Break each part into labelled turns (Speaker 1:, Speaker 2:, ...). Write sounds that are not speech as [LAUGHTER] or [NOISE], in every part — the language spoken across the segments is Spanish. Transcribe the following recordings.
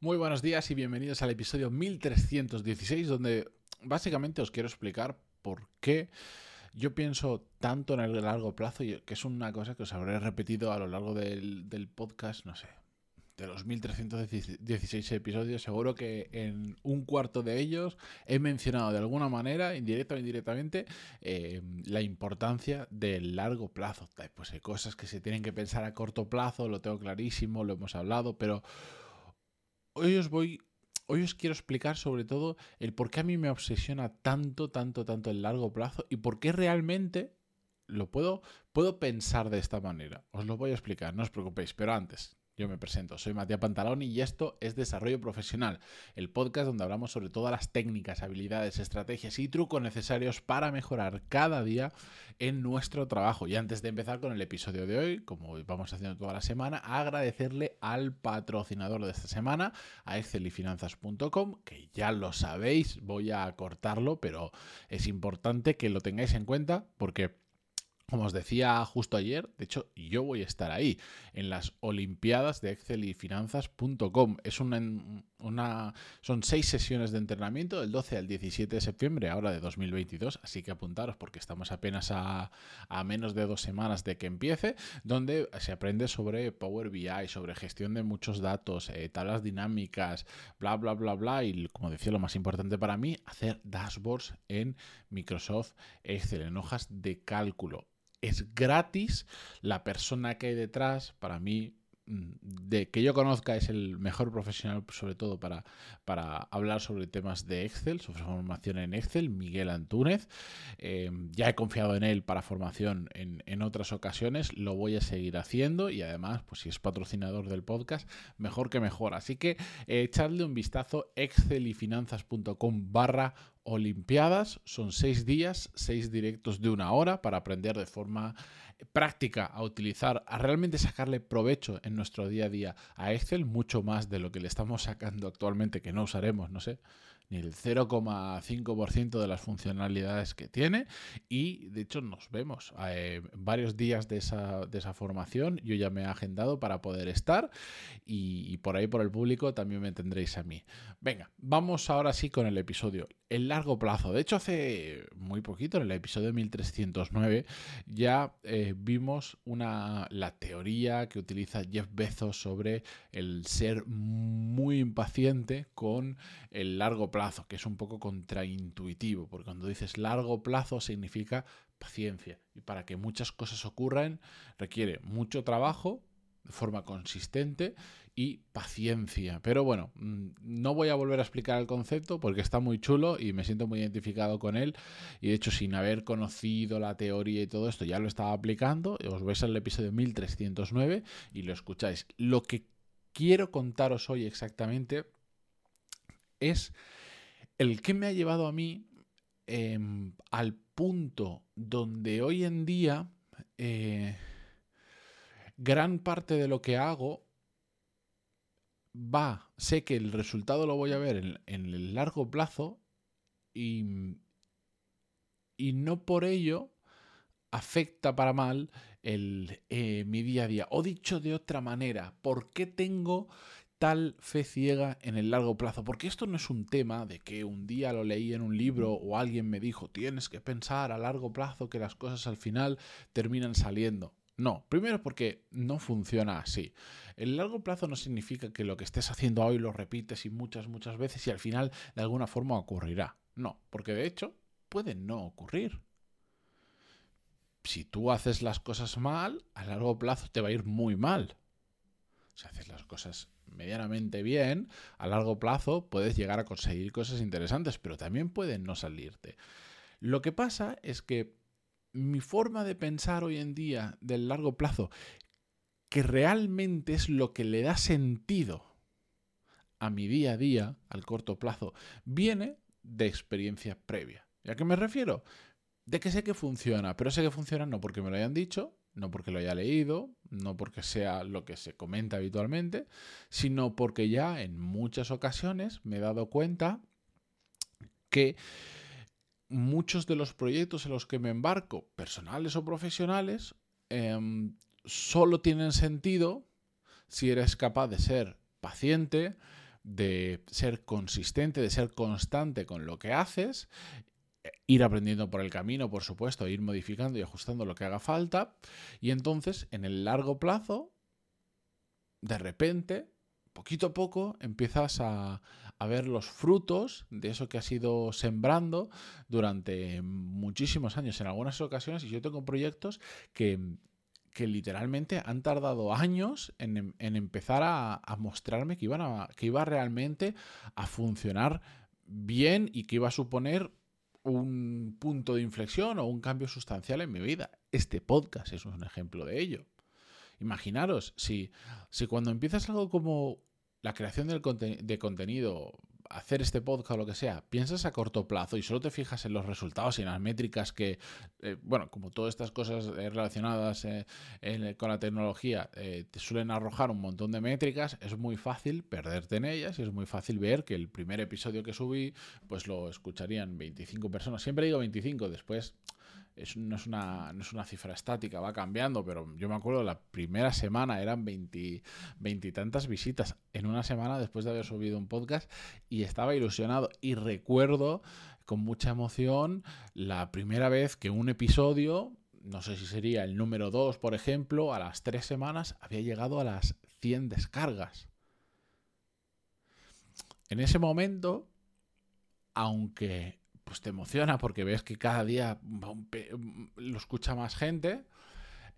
Speaker 1: Muy buenos días y bienvenidos al episodio 1316 donde básicamente os quiero explicar por qué yo pienso tanto en el largo plazo que es una cosa que os habré repetido a lo largo del, del podcast, no sé, de los 1316 episodios, seguro que en un cuarto de ellos he mencionado de alguna manera, indirecta o indirectamente, eh, la importancia del largo plazo. Pues hay cosas que se tienen que pensar a corto plazo, lo tengo clarísimo, lo hemos hablado, pero hoy os voy Hoy os quiero explicar sobre todo el por qué a mí me obsesiona tanto, tanto, tanto el largo plazo y por qué realmente lo puedo, puedo pensar de esta manera. Os lo voy a explicar, no os preocupéis, pero antes, yo me presento, soy Matías Pantaloni y esto es Desarrollo Profesional, el podcast donde hablamos sobre todas las técnicas, habilidades, estrategias y trucos necesarios para mejorar cada día en nuestro trabajo. Y antes de empezar con el episodio de hoy, como vamos haciendo toda la semana, agradecerle al patrocinador de esta semana, a excelifinanzas.com, que ya lo sabéis, voy a cortarlo, pero es importante que lo tengáis en cuenta porque como os decía justo ayer, de hecho yo voy a estar ahí, en las Olimpiadas de Excel y Finanzas.com. Es una, una, son seis sesiones de entrenamiento del 12 al 17 de septiembre, ahora de 2022, así que apuntaros porque estamos apenas a, menos de dos semanas de que empiece, donde se aprende sobre Power BI, sobre gestión de muchos datos, eh, tablas dinámicas, bla, bla, bla, bla, y como decía, lo más importante para mí, hacer dashboards en Microsoft Excel, en hojas de cálculo es gratis. La persona que hay detrás, para mí, de que yo conozca, es el mejor profesional, sobre todo para, para hablar sobre temas de Excel, sobre formación en Excel, Miguel Antúnez. Eh, ya he confiado en él para formación en, en, otras ocasiones, lo voy a seguir haciendo y además, pues si es patrocinador del podcast, mejor que mejor. Así que eh, echadle un vistazo excelifinanzas.com barra Olimpiadas. Son seis días, seis directos de una hora para aprender de forma práctica a utilizar, a realmente sacarle provecho en nuestro día a día a Excel, mucho más de lo que le estamos sacando actualmente, que no usaremos, no sé, ni el 0,5% de las funcionalidades que tiene. Y de hecho nos vemos eh, varios días de esa, de esa, formación. Yo ya me he agendado para poder estar y, por ahí por el público también me tendréis a mí. Venga vamos ahora sí con el episodio el largo plazo. De hecho hace muy poquito en el episodio 1309 ya eh, vimos una la teoría que utiliza Jeff Bezos sobre el ser muy impaciente con el largo plazo que es un poco contraintuitivo, porque cuando dices largo plazo significa paciencia. Y para que muchas cosas ocurran requiere mucho trabajo de forma consistente y paciencia. Pero bueno, mm, no voy a volver a explicar el concepto porque está muy chulo y me siento muy identificado con él. Y de hecho, sin haber conocido la teoría y todo esto, ya lo estaba aplicando. Os vais al episodio 1309 y lo escucháis. Lo que quiero contaros hoy exactamente es el que me ha llevado a mí em, al punto donde hoy en día eh, gran parte de lo que hago va, sé que el resultado lo voy a ver en, el largo plazo y, y, no por ello afecta para mal el, eh, mi día a día. O dicho de otra manera, ¿por qué tengo tal fe ciega en el largo plazo? Porque esto no es un tema de que un día lo leí en un libro o alguien me dijo, tienes que pensar a largo plazo que las cosas al final terminan saliendo. No, primero porque no funciona así. El largo plazo no significa que lo que estés haciendo hoy lo repites y muchas, muchas veces y al final de alguna forma ocurrirá. No, porque de hecho puede no ocurrir. Si tú haces las cosas mal, a largo plazo te va a ir muy mal. Si haces las cosas medianamente bien, a largo plazo puedes llegar a conseguir cosas interesantes, pero también pueden no salirte. Lo que pasa es que mi forma de pensar hoy en día del largo plazo, que realmente es lo que le da sentido a mi día a día, al corto plazo, viene de experiencia previa. ¿Y a qué me refiero? De que sé que funciona, pero sé que funciona no porque me lo hayan dicho, no porque lo haya leído, no porque sea lo que se comenta habitualmente, sino porque ya en muchas ocasiones me he dado cuenta que muchos de los proyectos en los que me embarco, personales o profesionales, em, solo tienen sentido si eres capaz de ser paciente, de ser consistente, de ser constante con lo que haces, ir aprendiendo por el camino, por supuesto, ir modificando y ajustando lo que haga falta, y entonces en el largo plazo, de repente, poquito a poco, empiezas a, a ver los frutos de eso que has ido sembrando durante muchísimos años. En algunas ocasiones, y yo tengo proyectos que, que literalmente han tardado años en, empezar a, mostrarme que, iban a, que iba realmente a funcionar bien y que iba a suponer un punto de inflexión o un cambio sustancial en mi vida. Este podcast es un ejemplo de ello. Imaginaros, si, si cuando empiezas algo como la creación de contenido, hacer este podcast o lo que sea, piensas a corto plazo y solo te fijas en los resultados y en las métricas que, eh, bueno, como todas estas cosas eh, relacionadas eh, con la tecnología te suelen arrojar un montón de métricas, es muy fácil perderte en ellas y es muy fácil ver que el primer episodio que subí, pues lo escucharían 25 personas. Siempre digo 25, después no, es una, no es una cifra estática, va cambiando, pero yo me acuerdo la primera semana eran veintitantas visitas en una semana después de haber subido un podcast y estaba ilusionado y recuerdo con mucha emoción la primera vez que un episodio, no sé si sería el número 2 por ejemplo, a las tres semanas había llegado a las 100 descargas. En ese momento, aunque pues te emociona porque ves que cada día lo escucha más gente.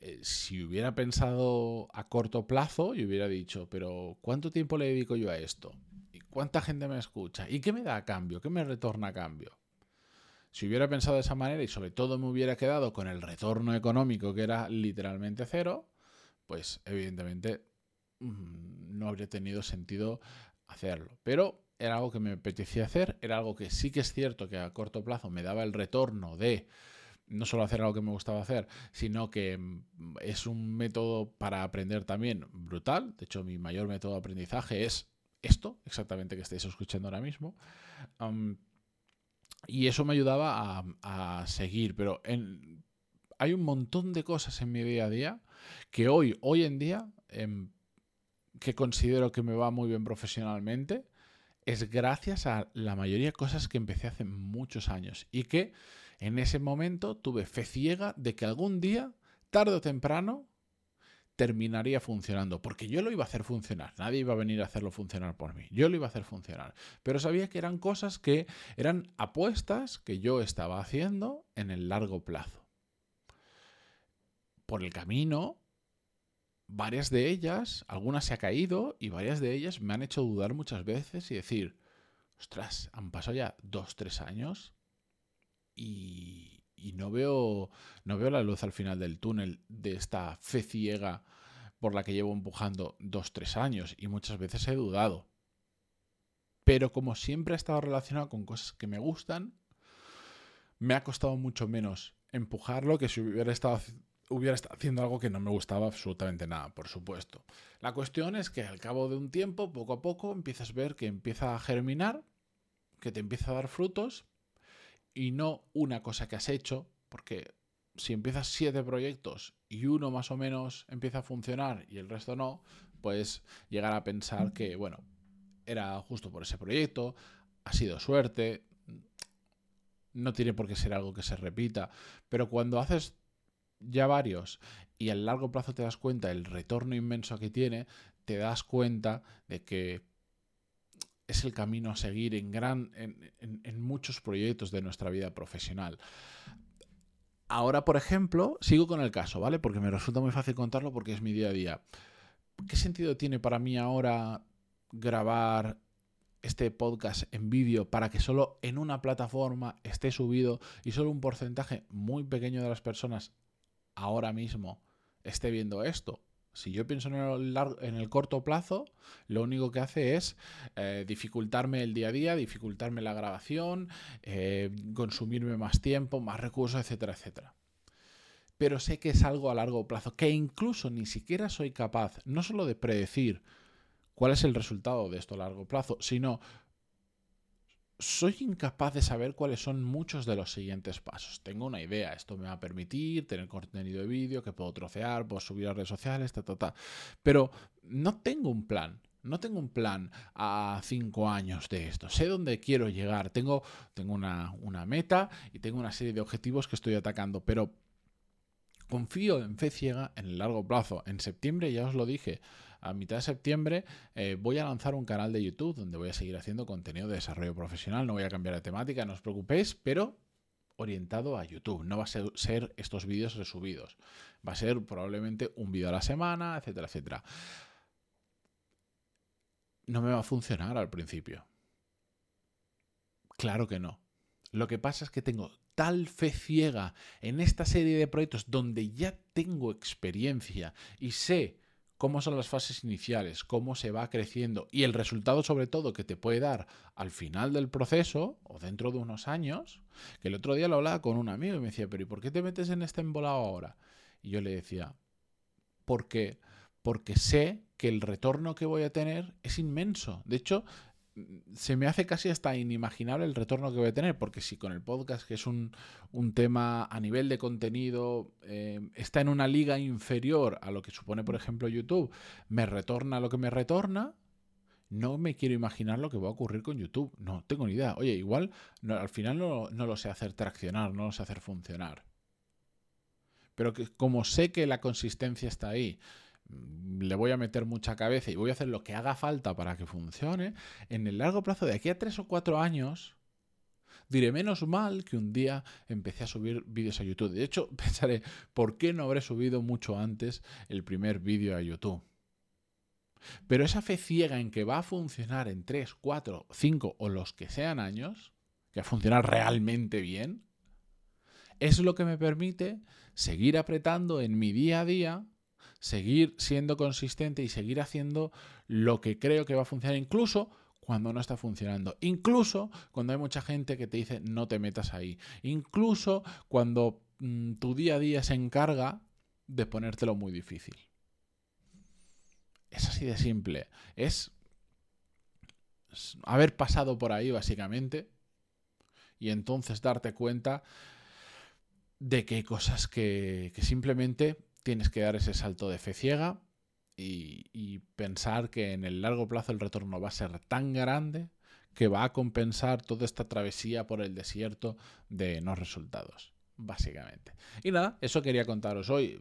Speaker 1: Eh, si hubiera pensado a corto plazo y hubiera dicho, pero ¿cuánto tiempo le dedico yo a esto? ¿Y cuánta gente me escucha? ¿Y qué me da a cambio? ¿Qué me retorna a cambio? Si hubiera pensado de esa manera y sobre todo me hubiera quedado con el retorno económico que era literalmente cero, pues evidentemente mm, no habría tenido sentido hacerlo. Pero era algo que me apetecía hacer, era algo que sí que es cierto que a corto plazo me daba el retorno de no solo hacer algo que me gustaba hacer, sino que mm, es un método para aprender también brutal. De hecho, mi mayor método de aprendizaje es esto, exactamente que estáis escuchando ahora mismo. y eso me ayudaba a, seguir, pero hay un montón de cosas en mi día a día que hoy, hoy en día, em, que considero que me va muy bien profesionalmente, es gracias a la mayoría de cosas que empecé hace muchos años y que en ese momento tuve fe ciega de que algún día, tarde o temprano, terminaría funcionando, porque yo lo iba a hacer funcionar, nadie iba a venir a hacerlo funcionar por mí, yo lo iba a hacer funcionar, pero sabía que eran cosas que eran apuestas que yo estaba haciendo en el largo plazo. Por el camino varias de ellas, algunas se ha caído y varias de ellas me han hecho dudar muchas veces y decir, ostras, han pasado ya dos, tres años y, y no, veo, no veo la luz al final del túnel de esta fe ciega por la que llevo empujando dos, tres años y muchas veces he dudado. Pero como siempre ha estado relacionado con cosas que me gustan, me ha costado mucho menos empujarlo que si hubiera estado hubiera estado haciendo algo que no me gustaba absolutamente nada, por supuesto. La cuestión es que al cabo de un tiempo, poco a poco, empiezas a ver que empieza a germinar, que te empieza a dar frutos y no una cosa que has hecho, porque si empiezas siete proyectos y uno más o menos empieza a funcionar y el resto no, puedes llegar a pensar que, bueno, era justo por ese proyecto, ha sido suerte, no tiene por qué ser algo que se repita, pero cuando haces ya varios y a largo plazo te das cuenta del retorno inmenso que tiene, te das cuenta de que es el camino a seguir en, gran, en, muchos proyectos de nuestra vida profesional. Ahora, por ejemplo, sigo con el caso, ¿vale? Porque me resulta muy fácil contarlo porque es mi día a día. ¿Qué sentido tiene para mí ahora grabar este podcast en vídeo para que solo en una plataforma esté subido y solo un porcentaje muy pequeño de las personas ahora mismo esté viendo esto. Si yo pienso en el, en el corto plazo, lo único que hace es eh, dificultarme el día a día, dificultarme la grabación, eh, consumirme más tiempo, más recursos, etcétera, etcétera. Pero sé que es algo a largo plazo, que incluso ni siquiera soy capaz no solo de predecir cuál es el resultado de esto a largo plazo, sino soy incapaz de saber cuáles son muchos de los siguientes pasos. Tengo una idea, esto me va a permitir tener contenido de vídeo que puedo trocear, puedo subir a redes sociales, ta, ta, ta. Pero no tengo un plan. No tengo un plan a cinco años de esto. Sé dónde quiero llegar. Tengo, tengo una, una meta y tengo una serie de objetivos que estoy atacando. Pero confío en fe ciega en el largo plazo. En septiembre, ya os lo dije, a mitad de septiembre eh, voy a lanzar un canal de YouTube donde voy a seguir haciendo contenido de desarrollo profesional. No voy a cambiar de temática, no os preocupéis, pero orientado a YouTube. No va a ser, ser estos vídeos resubidos. Va a ser probablemente un vídeo a la semana, etcétera, etcétera no me va a funcionar al principio. Claro que no. Lo que pasa es que tengo tal fe ciega en esta serie de proyectos donde ya tengo experiencia y sé cómo son las fases iniciales, cómo se va creciendo y el resultado sobre todo que te puede dar al final del proceso o dentro de unos años, que el otro día lo hablaba con un amigo y me decía, pero ¿y por qué te metes en este embolado ahora? Y yo le decía, porque porque sé que el retorno que voy a tener es inmenso. De hecho, se me hace casi hasta inimaginable el retorno que voy a tener, porque si con el podcast, que es un, tema a nivel de contenido, eh, está en una liga inferior a lo que supone, por ejemplo, YouTube, me retorna lo que me retorna, no me quiero imaginar lo que va a ocurrir con YouTube. No tengo ni idea. Oye, igual al final no, no, lo sé hacer traccionar, no lo sé hacer funcionar. Pero que, como sé que la consistencia está ahí, le voy a meter mucha cabeza y voy a hacer lo que haga falta para que funcione, en el largo plazo, de aquí a tres o cuatro años, diré menos mal que un día empecé a subir vídeos a YouTube. De hecho, [LAUGHS] pensaré, ¿por qué no habré subido mucho antes el primer vídeo a YouTube? Pero esa fe ciega en que va a funcionar en 3, 4, 5 o los que sean años, que va a funcionar realmente bien, es lo que me permite seguir apretando en mi día a día seguir siendo consistente y seguir haciendo lo que creo que va a funcionar incluso cuando no está funcionando. Incluso cuando hay mucha gente que te dice no te metas ahí. Incluso cuando mm, tu día a día se encarga de ponértelo muy difícil. Es así de simple. Es haber pasado por ahí básicamente y entonces darte cuenta de que hay cosas que, que simplemente tienes que dar ese salto de fe ciega y, pensar que en el largo plazo el retorno va a ser tan grande que va a compensar toda esta travesía por el desierto de no resultados, básicamente. Y nada, eso quería contaros hoy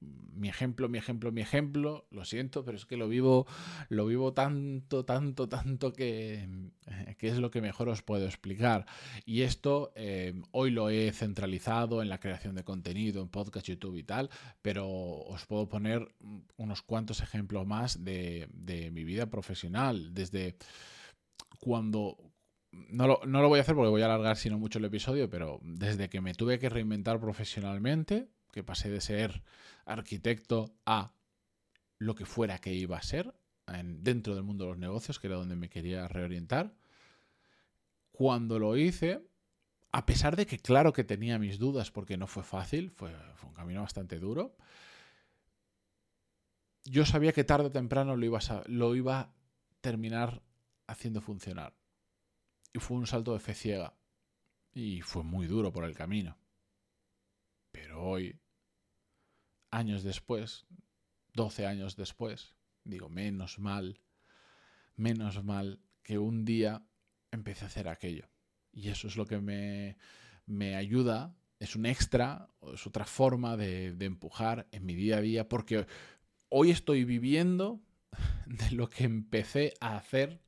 Speaker 1: mi ejemplo, mi ejemplo, mi ejemplo, lo siento, pero es que lo vivo, lo vivo tanto, tanto, tanto que, eh, que es lo que mejor os puedo explicar. Y esto eh, hoy lo he centralizado en la creación de contenido, en podcast, YouTube y tal, pero os puedo poner unos cuantos ejemplos más de, de mi vida profesional, desde cuando, no lo, no lo, voy a hacer porque voy a alargar sino mucho el episodio, pero desde que me tuve que reinventar profesionalmente, que pasé de ser arquitecto a lo que fuera que iba a ser dentro del mundo de los negocios, que era donde me quería reorientar. Cuando lo hice, a pesar de que claro que tenía mis dudas porque no fue fácil, fue, un camino bastante duro, yo sabía que tarde o temprano lo iba, a, lo iba a terminar haciendo funcionar. Y fue un salto de fe ciega. Y fue muy duro por el camino. Pero hoy, años después, 12 años después, digo, menos mal, menos mal que un día empecé a hacer aquello. Y eso es lo que me, me ayuda, es un extra, es otra forma de, de empujar en mi día a día, porque hoy estoy viviendo [LAUGHS] de lo que empecé a hacer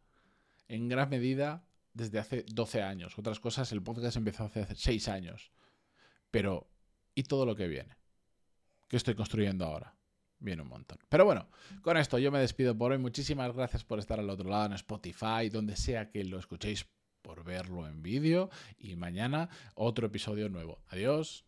Speaker 1: en gran medida desde hace 12 años. Otras cosas, el podcast empezó hace 6 años. Pero y todo lo que viene. Que estoy construyendo ahora. Viene un montón. Pero bueno, con esto yo me despido por hoy. Muchísimas gracias por estar al otro lado en Spotify, donde sea que lo escuchéis por verlo en vídeo. Y mañana otro episodio nuevo. Adiós.